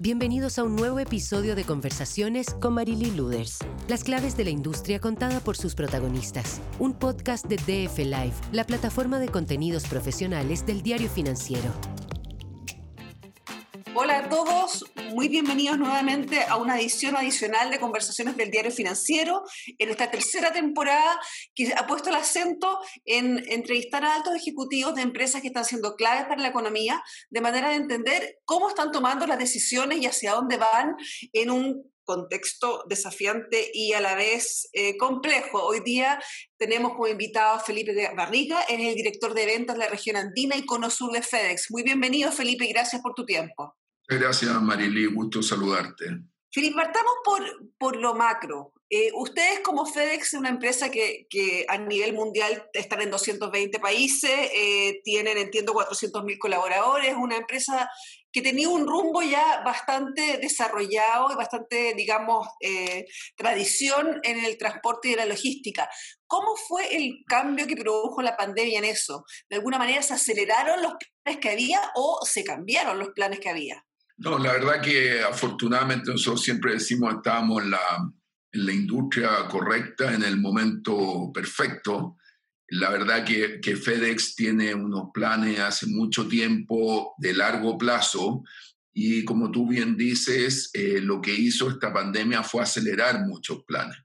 Bienvenidos a un nuevo episodio de Conversaciones con Marily Luders. Las claves de la industria contada por sus protagonistas. Un podcast de DF Live, la plataforma de contenidos profesionales del diario financiero. Muy bienvenidos nuevamente a una edición adicional de Conversaciones del Diario Financiero en esta tercera temporada que ha puesto el acento en entrevistar a altos ejecutivos de empresas que están siendo claves para la economía, de manera de entender cómo están tomando las decisiones y hacia dónde van en un contexto desafiante y a la vez eh, complejo. Hoy día tenemos como invitado a Felipe Barriga, es el director de ventas de la región andina y cono sur de FedEx. Muy bienvenido, Felipe, y gracias por tu tiempo. Gracias, Marily, gusto saludarte. Felipe, partamos por, por lo macro. Eh, ustedes como FedEx, una empresa que, que, a nivel mundial están en 220 países, eh, tienen, entiendo, 400.000 colaboradores, una empresa que tenía un rumbo ya bastante desarrollado y bastante, digamos, eh, tradición en el transporte y la logística. ¿Cómo fue el cambio que produjo la pandemia en eso? ¿De alguna manera se aceleraron los planes que había o se cambiaron los planes que había? No, la verdad que afortunadamente nosotros siempre decimos estábamos en la, en la industria correcta, en el momento perfecto. La verdad que, que, FedEx tiene unos planes hace mucho tiempo de largo plazo y como tú bien dices, eh, lo que hizo esta pandemia fue acelerar muchos planes.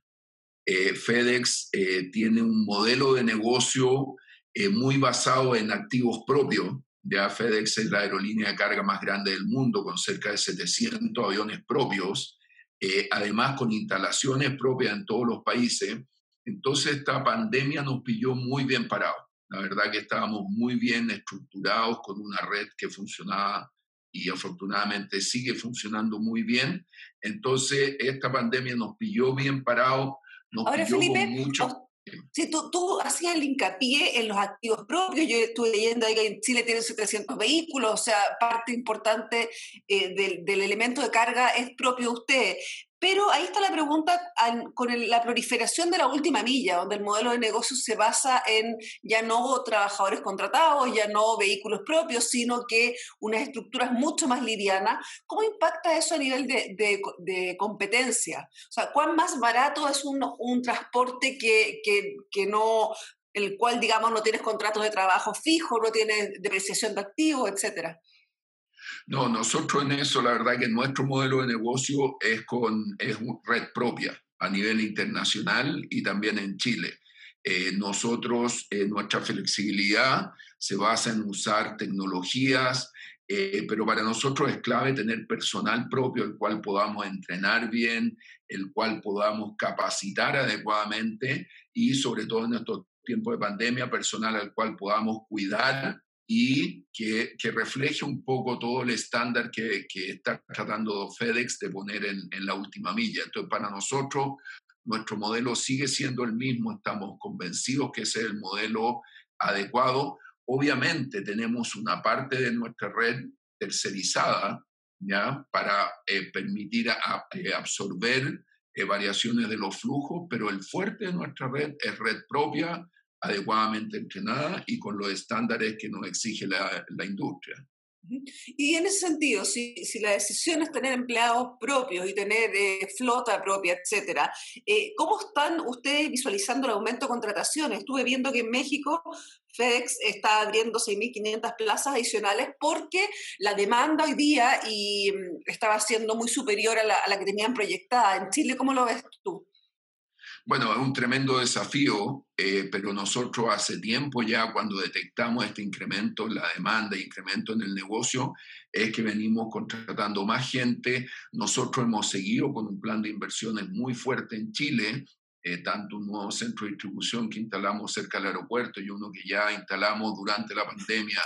Eh, FedEx eh, tiene un modelo de negocio eh, muy basado en activos propios ya FedEx es la aerolínea de carga más grande del mundo, con cerca de 700 aviones propios, eh, además con instalaciones propias en todos los países. Entonces esta pandemia nos pilló muy bien parados. La verdad que estábamos muy bien estructurados con una red que funcionaba y afortunadamente sigue funcionando muy bien. Entonces esta pandemia nos pilló bien parados, nos Ahora, pilló Felipe, con mucho... Sí, tú, tú, hacías el hincapié en los activos propios. Yo estuve leyendo ahí que en Chile tienen 700 vehículos, o sea, parte importante eh, del, del, elemento de carga es propio de ustedes. Pero ahí está la pregunta con la proliferación de la última milla, donde el modelo de negocio se basa en ya no trabajadores contratados, ya no vehículos propios, sino que unas estructuras mucho más livianas. ¿Cómo impacta eso a nivel de, competencia? O sea, ¿cuán más barato es un, transporte que, que, que no el cual, digamos, no tienes contratos de trabajo fijo, no tienes depreciación de activos, etcétera? No, nosotros en eso, la verdad que nuestro modelo de negocio es con es red propia a nivel internacional y también en Chile. Eh, nosotros, eh, nuestra flexibilidad se basa en usar tecnologías, eh, pero para nosotros es clave tener personal propio, el cual podamos entrenar bien, el cual podamos capacitar adecuadamente y sobre todo en estos tiempos de pandemia, personal al cual podamos cuidar y que, que, refleje un poco todo el estándar que, que está tratando FedEx de poner en, en, la última milla. Entonces, para nosotros, nuestro modelo sigue siendo el mismo, estamos convencidos que ese es el modelo adecuado. Obviamente tenemos una parte de nuestra red tercerizada, ¿ya? Para eh, permitir a, eh, absorber eh, variaciones de los flujos, pero el fuerte de nuestra red es red propia, adecuadamente entrenada y con los estándares que nos exige la, la industria. Y en ese sentido, si, si, la decisión es tener empleados propios y tener eh, flota propia, etcétera, eh, ¿cómo están ustedes visualizando el aumento de contrataciones? Estuve viendo que en México FedEx está abriendo 6.500 plazas adicionales porque la demanda hoy día y, estaba siendo muy superior a la, a la que tenían proyectada. En Chile, ¿cómo lo ves tú? Bueno, es un tremendo desafío, eh, pero nosotros hace tiempo ya cuando detectamos este incremento en la demanda, incremento en el negocio, es que venimos contratando más gente. Nosotros hemos seguido con un plan de inversiones muy fuerte en Chile, eh, tanto un nuevo centro de distribución que instalamos cerca del aeropuerto y uno que ya instalamos durante la pandemia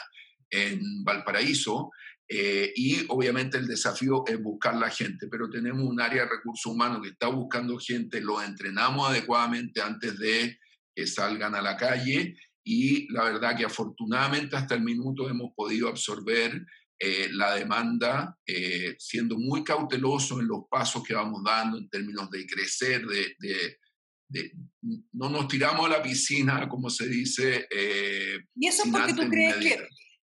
en Valparaíso. Eh, y obviamente el desafío es buscar la gente, pero tenemos un área de recursos humanos que está buscando gente, lo entrenamos adecuadamente antes de que salgan a la calle y la verdad que afortunadamente hasta el minuto hemos podido absorber eh, la demanda eh, siendo muy cauteloso en los pasos que vamos dando en términos de crecer, de, de, de no nos tiramos a la piscina, como se dice. ¿Y eso porque tú crees que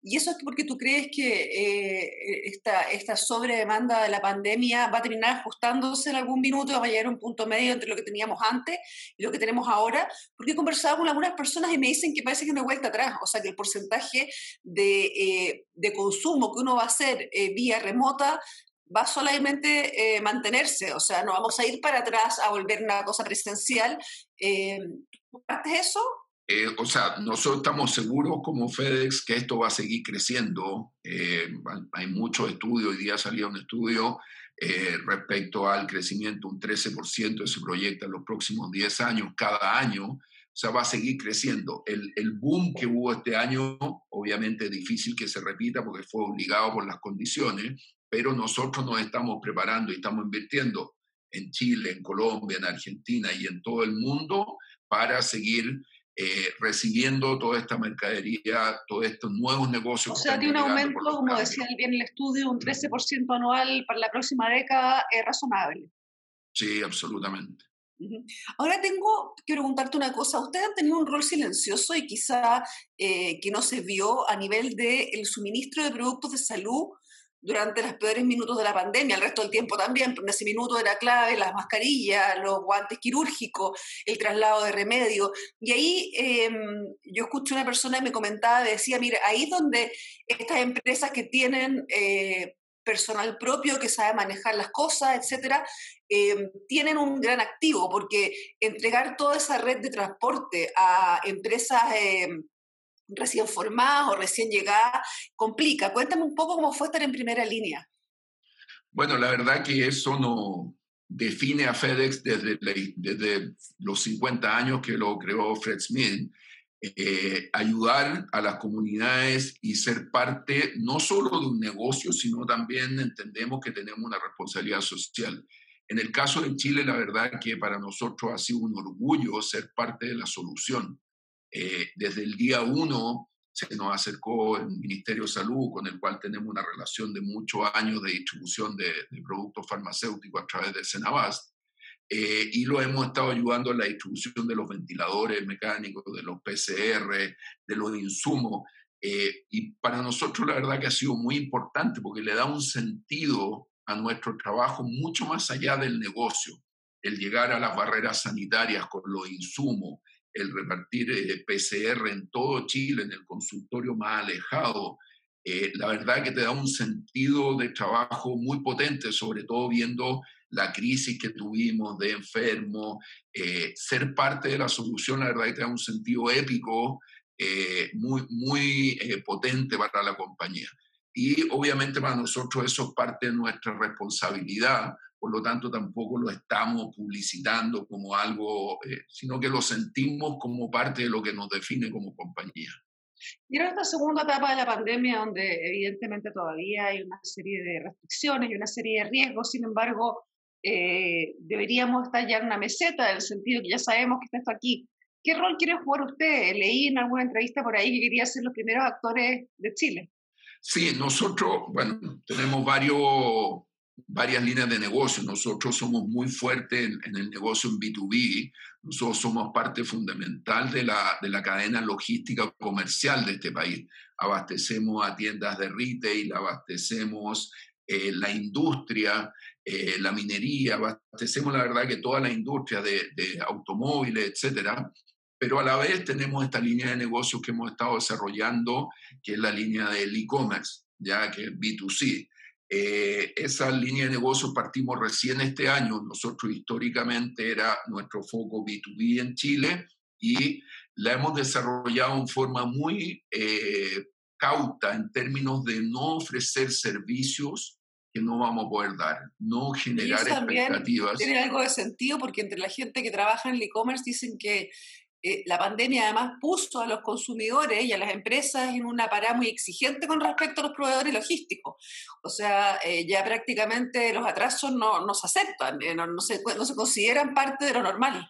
¿Y eso es porque tú crees que eh, esta, esta sobredemanda de la pandemia va a terminar ajustándose en algún minuto va a llegar a un punto medio entre lo que teníamos antes y lo que tenemos ahora? Porque he conversado con algunas personas y me dicen que parece que no hay vuelta atrás, o sea que el porcentaje de, eh, de consumo que uno va a hacer eh, vía remota va solamente eh, mantenerse, o sea, no vamos a ir para atrás a volver una cosa presencial. Eh, ¿Compartes eso? Eh, o sea, nosotros estamos seguros como FedEx que esto va a seguir creciendo. Eh, hay muchos estudios, hoy día salió un estudio respecto al crecimiento, un 13% se proyecta en los próximos 10 años, cada año. O sea, va a seguir creciendo. El, el boom que hubo este año, obviamente es difícil que se repita porque fue obligado por las condiciones, pero nosotros nos estamos preparando y estamos invirtiendo en Chile, en Colombia, en Argentina y en todo el mundo para seguir eh, recibiendo toda esta mercadería, todos estos nuevos negocios. O sea, tiene un aumento, como decía bien el estudio, un 13% anual para la próxima década es razonable. Sí, absolutamente. Ahora tengo que preguntarte una cosa. Ustedes han tenido un rol silencioso y quizá eh, que no se vio a nivel del el suministro de productos de salud durante los peores minutos de la pandemia, el resto del tiempo también, pero en ese minuto era clave las mascarillas, los guantes quirúrgicos, el traslado de remedio. Y ahí em, yo escuché una persona que me comentaba, decía, mira, ahí donde estas empresas que tienen eh, personal propio, que sabe manejar las cosas, etcétera, em, tienen un gran activo, porque entregar toda esa red de transporte a empresas em, recién formadas o recién llegadas, complica. Cuéntame un poco cómo fue estar en primera línea. Bueno, la verdad que eso no define a FedEx desde, desde los 50 años que lo creó Fred Smith. Eh, ayudar a las comunidades y ser parte no solo de un negocio, sino también entendemos que tenemos una responsabilidad social. En el caso de Chile, la verdad que para nosotros ha sido un orgullo ser parte de la solución. Eh, desde el día uno se nos acercó el Ministerio de Salud, con el cual tenemos una relación de muchos años de distribución de, productos farmacéuticos a través de Senabast, eh, y lo hemos estado ayudando en la distribución de los ventiladores mecánicos, de los PCR, de los insumos. Eh, y para nosotros la verdad que ha sido muy importante porque le da un sentido a nuestro trabajo mucho más allá del negocio, el llegar a las barreras sanitarias con los insumos, el repartir eh, PCR en todo Chile, en el consultorio más alejado, eh, la verdad que te da un sentido de trabajo muy potente, sobre todo viendo la crisis que tuvimos de enfermos, eh, ser parte de la solución, la verdad que te da un sentido épico, muy, muy potente para la compañía. Y obviamente para nosotros eso es parte de nuestra responsabilidad, por lo tanto tampoco lo estamos publicitando como algo, eh, sino que lo sentimos como parte de lo que nos define como compañía. Y ahora esta segunda etapa de la pandemia, donde evidentemente todavía hay una serie de restricciones y una serie de riesgos, sin embargo, eh, deberíamos estar ya en una meseta, en el sentido que ya sabemos que está esto aquí. ¿Qué rol quiere jugar usted? Leí en alguna entrevista por ahí que quería ser los primeros actores de Chile. Sí, nosotros, bueno, tenemos varios varias líneas de negocio. Nosotros somos muy fuertes en, el negocio en B2B. Nosotros somos parte fundamental de la, de la cadena logística comercial de este país. Abastecemos a tiendas de retail, abastecemos eh, la industria, eh, la minería, abastecemos la verdad que toda la industria de, de automóviles, etcétera. Pero a la vez tenemos esta línea de negocios que hemos estado desarrollando, que es la línea del e-commerce, ya que es B2C. Eh, esa línea de negocio partimos recién este año. Nosotros históricamente era nuestro foco B2B en Chile y la hemos desarrollado en forma muy eh, cauta en términos de no ofrecer servicios que no vamos a poder dar, no generar expectativas. Tiene algo de sentido porque entre la gente que trabaja en el e-commerce dicen que eh, la pandemia además puso a los consumidores y a las empresas en una parada muy exigente con respecto a los proveedores logísticos. O sea, eh, ya prácticamente los atrasos no, no se aceptan, eh, no, se, no, se, consideran parte de lo normal.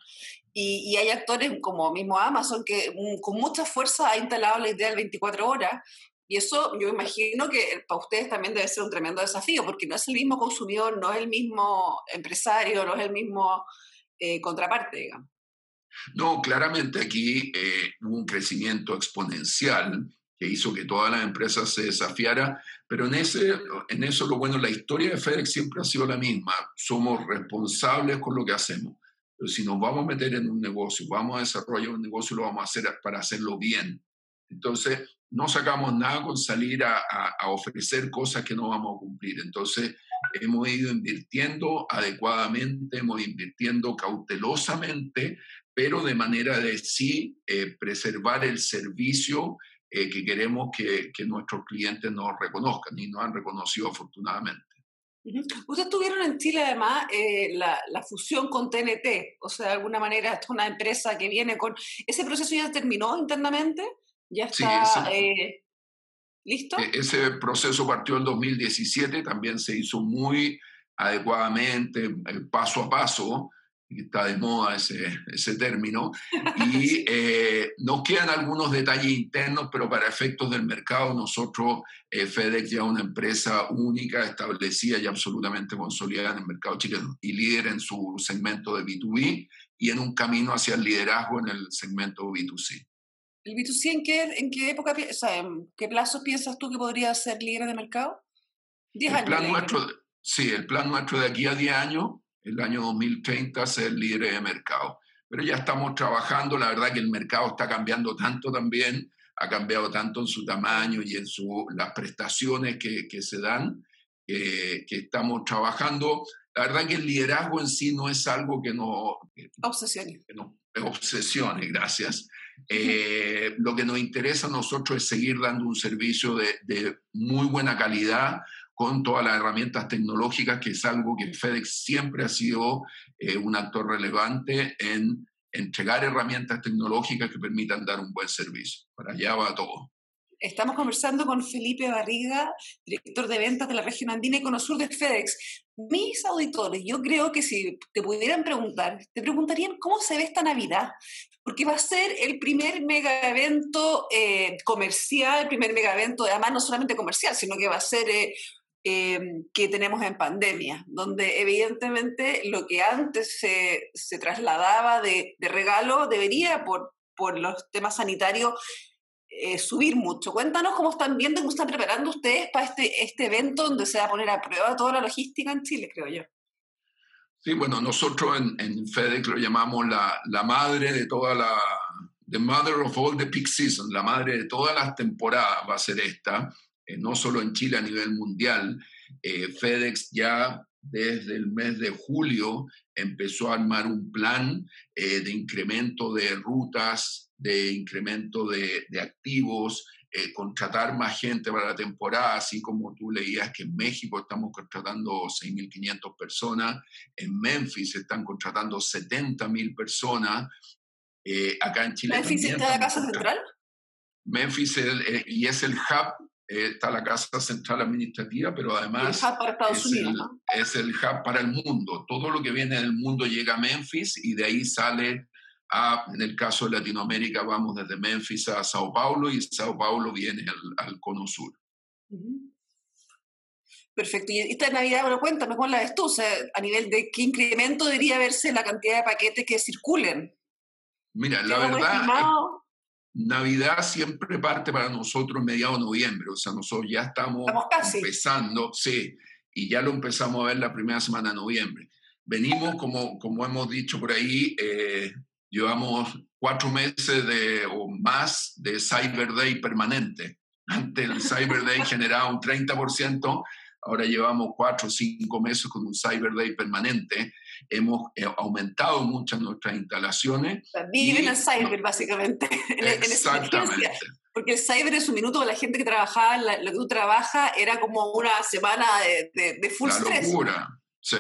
Y, y, hay actores como mismo Amazon que mm, con mucha fuerza ha instalado la idea del 24 horas. Y eso yo imagino que para ustedes también debe ser un tremendo desafío, porque no es el mismo consumidor, no es el mismo empresario, no es el mismo contraparte, digamos. No, claramente aquí eh, hubo un crecimiento exponencial que hizo que todas las empresas se desafiara, pero en, ese, en eso lo bueno, la historia de FedEx siempre ha sido la misma, somos responsables con lo que hacemos, pero si nos vamos a meter en un negocio, vamos a desarrollar un negocio, lo vamos a hacer para hacerlo bien. Entonces, no sacamos nada con salir a, a ofrecer cosas que no vamos a cumplir. Entonces, hemos ido invirtiendo adecuadamente, hemos ido invirtiendo cautelosamente, pero de manera de sí eh, preservar el servicio eh, que queremos que, que, nuestros clientes nos reconozcan y nos han reconocido afortunadamente. Ustedes tuvieron en Chile además eh, la, la, fusión con TNT, o sea, de alguna manera es una empresa que viene con... ¿Ese proceso ya terminó internamente? ¿Ya está listo? E, ese proceso partió en 2017, también se hizo muy adecuadamente, paso a paso, está de moda ese, ese término, y eh, nos quedan algunos detalles internos, pero para efectos del mercado, nosotros, eh, FedEx ya es una empresa única, establecida y absolutamente consolidada en el mercado chileno, y líder en su segmento de B2B y en un camino hacia el liderazgo en el segmento B2C. ¿El B2C en qué, en qué época, o sea, en qué plazos piensas tú que podría ser líder de mercado? 10 años. Plan nuestro, sí, el plan nuestro de aquí a 10 años el año 2030 ser líder de mercado. Pero ya estamos trabajando, la verdad que el mercado está cambiando tanto también, ha cambiado tanto en su tamaño y en su, las prestaciones que, que se dan, que estamos trabajando. La verdad que el liderazgo en sí no es algo que no... Obsesione. no, obsesione, gracias. Eh, lo que nos interesa a nosotros es seguir dando un servicio de, de muy buena calidad con todas las herramientas tecnológicas, que es algo que FedEx siempre ha sido eh, un actor relevante en entregar herramientas tecnológicas que permitan dar un buen servicio. Para allá va todo. Estamos conversando con Felipe Barriga, director de ventas de la región andina y Conosur de FedEx. Mis auditores, yo creo que si te pudieran preguntar, te preguntarían cómo se ve esta Navidad, porque va a ser el primer mega evento eh, comercial, el primer mega evento, además no solamente comercial, sino que va a ser eh, Em, que tenemos en pandemia, donde evidentemente lo que antes se, se trasladaba de, de, regalo debería, por, por los temas sanitarios, eh, subir mucho. Cuéntanos cómo están viendo, cómo están preparando ustedes para este, este evento donde se va a poner a prueba toda la logística en Chile, creo yo. Sí, bueno, nosotros en, en FedEx lo llamamos la, la madre de toda la, the mother of all the peak season, la madre de todas las temporadas va a ser esta. Eh, no solo en Chile, a nivel mundial. Eh, FedEx ya desde el mes de julio empezó a armar un plan eh, de incremento de rutas, de incremento de, de activos, contratar más gente para la temporada, así como tú leías que en México estamos contratando 6.500 personas, en Memphis están contratando 70.000 personas, acá en Chile. ¿Memphis está la casa central? Memphis es y es el hub está la Casa Central Administrativa, pero además es, el, hub para el mundo. Todo lo que viene del mundo llega a Memphis y de ahí sale a, en el caso de Latinoamérica, vamos desde Memphis a Sao Paulo y Sao Paulo viene al, Cono Sur. Perfecto. Y esta Navidad, bueno, cuéntame, ¿cuál la ves tú? O sea, a nivel de qué incremento debería verse la cantidad de paquetes que circulen. Mira, la verdad, Navidad siempre parte para nosotros mediados de noviembre, o sea, nosotros ya estamos, empezando, sí, y ya lo empezamos a ver la primera semana de noviembre. Venimos, como, como hemos dicho por ahí, eh, llevamos cuatro meses de, o más de Cyber Day permanente. Antes el Cyber Day generaba un 30%, ahora llevamos cuatro o cinco meses con un Cyber Day permanente hemos eh, aumentado muchas nuestras instalaciones. Viven el cyber, básicamente. Exactamente. porque el cyber es un minuto, la gente que trabajaba, lo que tú trabajas, era como una semana de, de, full la locura, sí.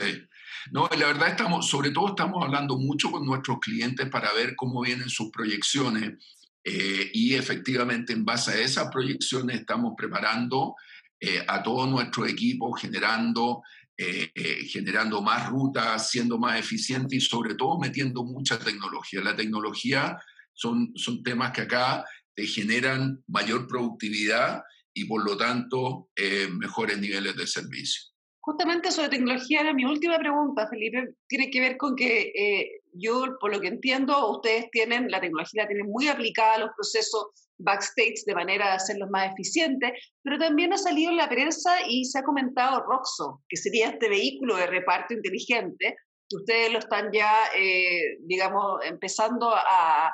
No, la verdad estamos, sobre todo estamos hablando mucho con nuestros clientes para ver cómo vienen sus proyecciones eh, y efectivamente en base a esas proyecciones estamos preparando eh, a todo nuestro equipo, generando eh, eh, generando más rutas, siendo más eficiente y sobre todo metiendo mucha tecnología. La tecnología son, son temas que acá te generan mayor productividad y por lo tanto eh, mejores niveles de servicio. Justamente sobre tecnología era mi última pregunta, Felipe. Tiene que ver con que yo, por lo que entiendo, ustedes tienen, la tecnología la tienen muy aplicada a los procesos backstage de manera de hacerlos más eficientes, pero también ha salido en la prensa y se ha comentado Roxo, que sería este vehículo de reparto inteligente, que ustedes lo están ya, eh, digamos, empezando a,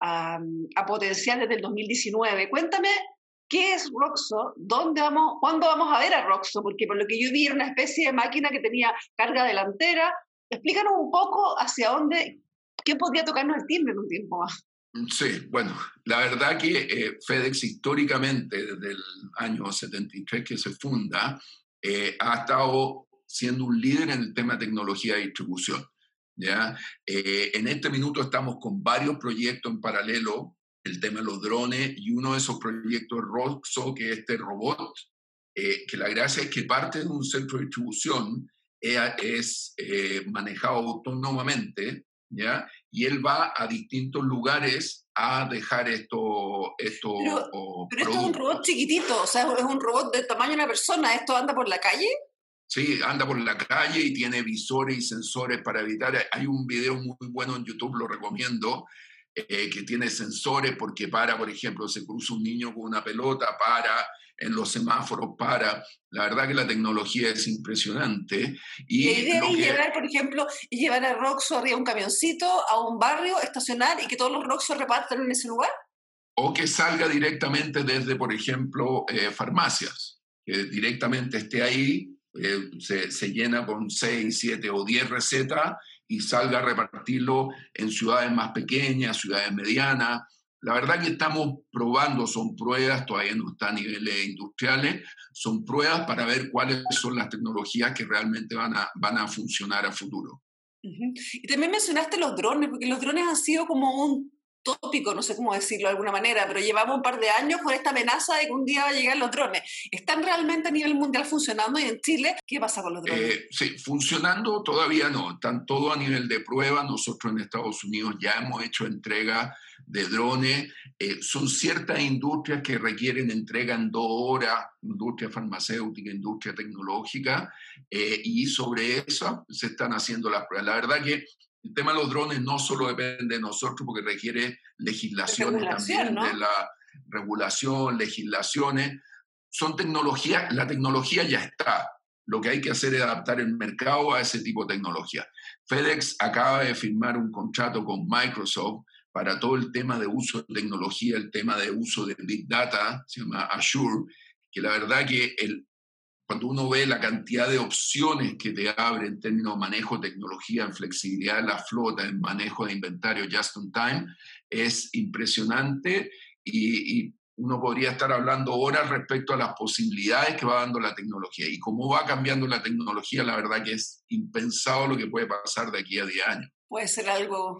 a, a, potenciar desde el 2019. Cuéntame ¿Qué es Roxo? ¿Dónde vamos, ¿Cuándo vamos a ver a Roxo? Porque por lo que yo vi era una especie de máquina que tenía carga delantera. Explícanos un poco hacia dónde, qué podría tocarnos el timbre en un tiempo más. Mm, sí, bueno, la verdad que eh, FedEx históricamente, desde el año 73 que se funda, eh, ha estado siendo un líder en el tema de tecnología de distribución. ¿ya? Eh, en este minuto estamos con varios proyectos en paralelo el tema de los drones y uno de esos proyectos Roxo, que es este robot, eh, que la gracia es que parte de un centro de distribución es eh, manejado autónomamente, ¿ya? Y él va a distintos lugares a dejar esto, esto pero, pero esto es un robot chiquitito, o sea, es un robot del tamaño de una persona, ¿esto anda por la calle? Sí, anda por la calle y tiene visores y sensores para evitar. Hay un video muy bueno en YouTube, lo recomiendo, eh, que tiene sensores porque para, por ejemplo, se cruza un niño con una pelota, para, en los semáforos para. La verdad que la tecnología es impresionante. Y la idea es llevar, por ejemplo, llevar a Roxo arriba un camioncito a un barrio, estacionar y que todos los Roxo repartan en ese lugar. O que salga directamente desde, por ejemplo, eh, farmacias, que directamente esté ahí, eh, se, se, llena con 6, 7 o 10 recetas y salga a repartirlo en ciudades más pequeñas, ciudades medianas. La verdad que estamos probando, son pruebas, todavía no está a niveles industriales, son pruebas para ver cuáles son las tecnologías que realmente van a, van a funcionar a futuro. Y también mencionaste los drones, porque los drones han sido como un tópico, no sé cómo decirlo de alguna manera, pero llevamos un par de años con esta amenaza de que un día va a llegar los drones. ¿Están realmente a nivel mundial funcionando y en Chile qué pasa con los drones? Eh, sí, funcionando todavía no, están todo a nivel de prueba. Nosotros en Estados Unidos ya hemos hecho entrega de drones. Eh, son ciertas industrias que requieren entrega en dos horas, industria farmacéutica, industria tecnológica, eh, y sobre eso se están haciendo las pruebas. La verdad que el tema de los drones no solo depende de nosotros porque requiere legislaciones también, de la regulación, legislaciones. Son tecnologías, la tecnología ya está. Lo que hay que hacer es adaptar el mercado a ese tipo de tecnología. FedEx acaba de firmar un contrato con Microsoft para todo el tema de uso de tecnología, el tema de uso de Big Data, se llama Azure, que la verdad que el, cuando uno ve la cantidad de opciones que te abre en términos de manejo de tecnología, en flexibilidad de la flota, en manejo de inventario just in time, es impresionante y, y, uno podría estar hablando horas respecto a las posibilidades que va dando la tecnología y cómo va cambiando la tecnología, la verdad que es impensado lo que puede pasar de aquí a 10 años. Puede ser algo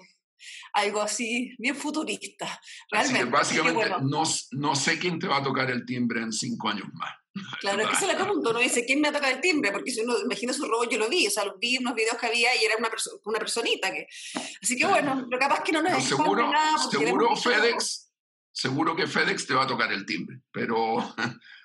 algo así bien futurista. Realmente. básicamente, no, no sé quién te va a tocar el timbre en cinco años más. Claro, es que se le pregunto, uno dice, ¿quién me ha tocado el timbre? Porque si uno imagina su robot, yo lo vi, o sea, vi unos videos que había y era una, una personita. que Así que bueno, pero capaz que no nos seguro, nada. Seguro FedEx, seguro que FedEx te va a tocar el timbre, pero...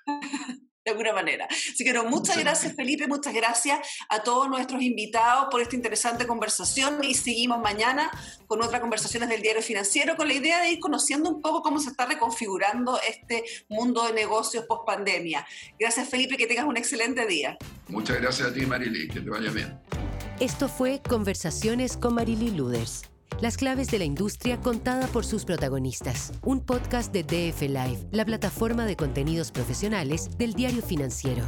de alguna manera. Así que no, muchas gracias Felipe, muchas gracias a todos nuestros invitados por esta interesante conversación y seguimos mañana con otras conversaciones del diario financiero con la idea de ir conociendo un poco cómo se está reconfigurando este mundo de negocios post pandemia. Gracias Felipe, que tengas un excelente día. Muchas gracias a ti Marily, que te vaya bien. Esto fue Conversaciones con Marily Luders. Las claves de la industria contada por sus protagonistas. Un podcast de DF Live, la plataforma de contenidos profesionales del diario financiero.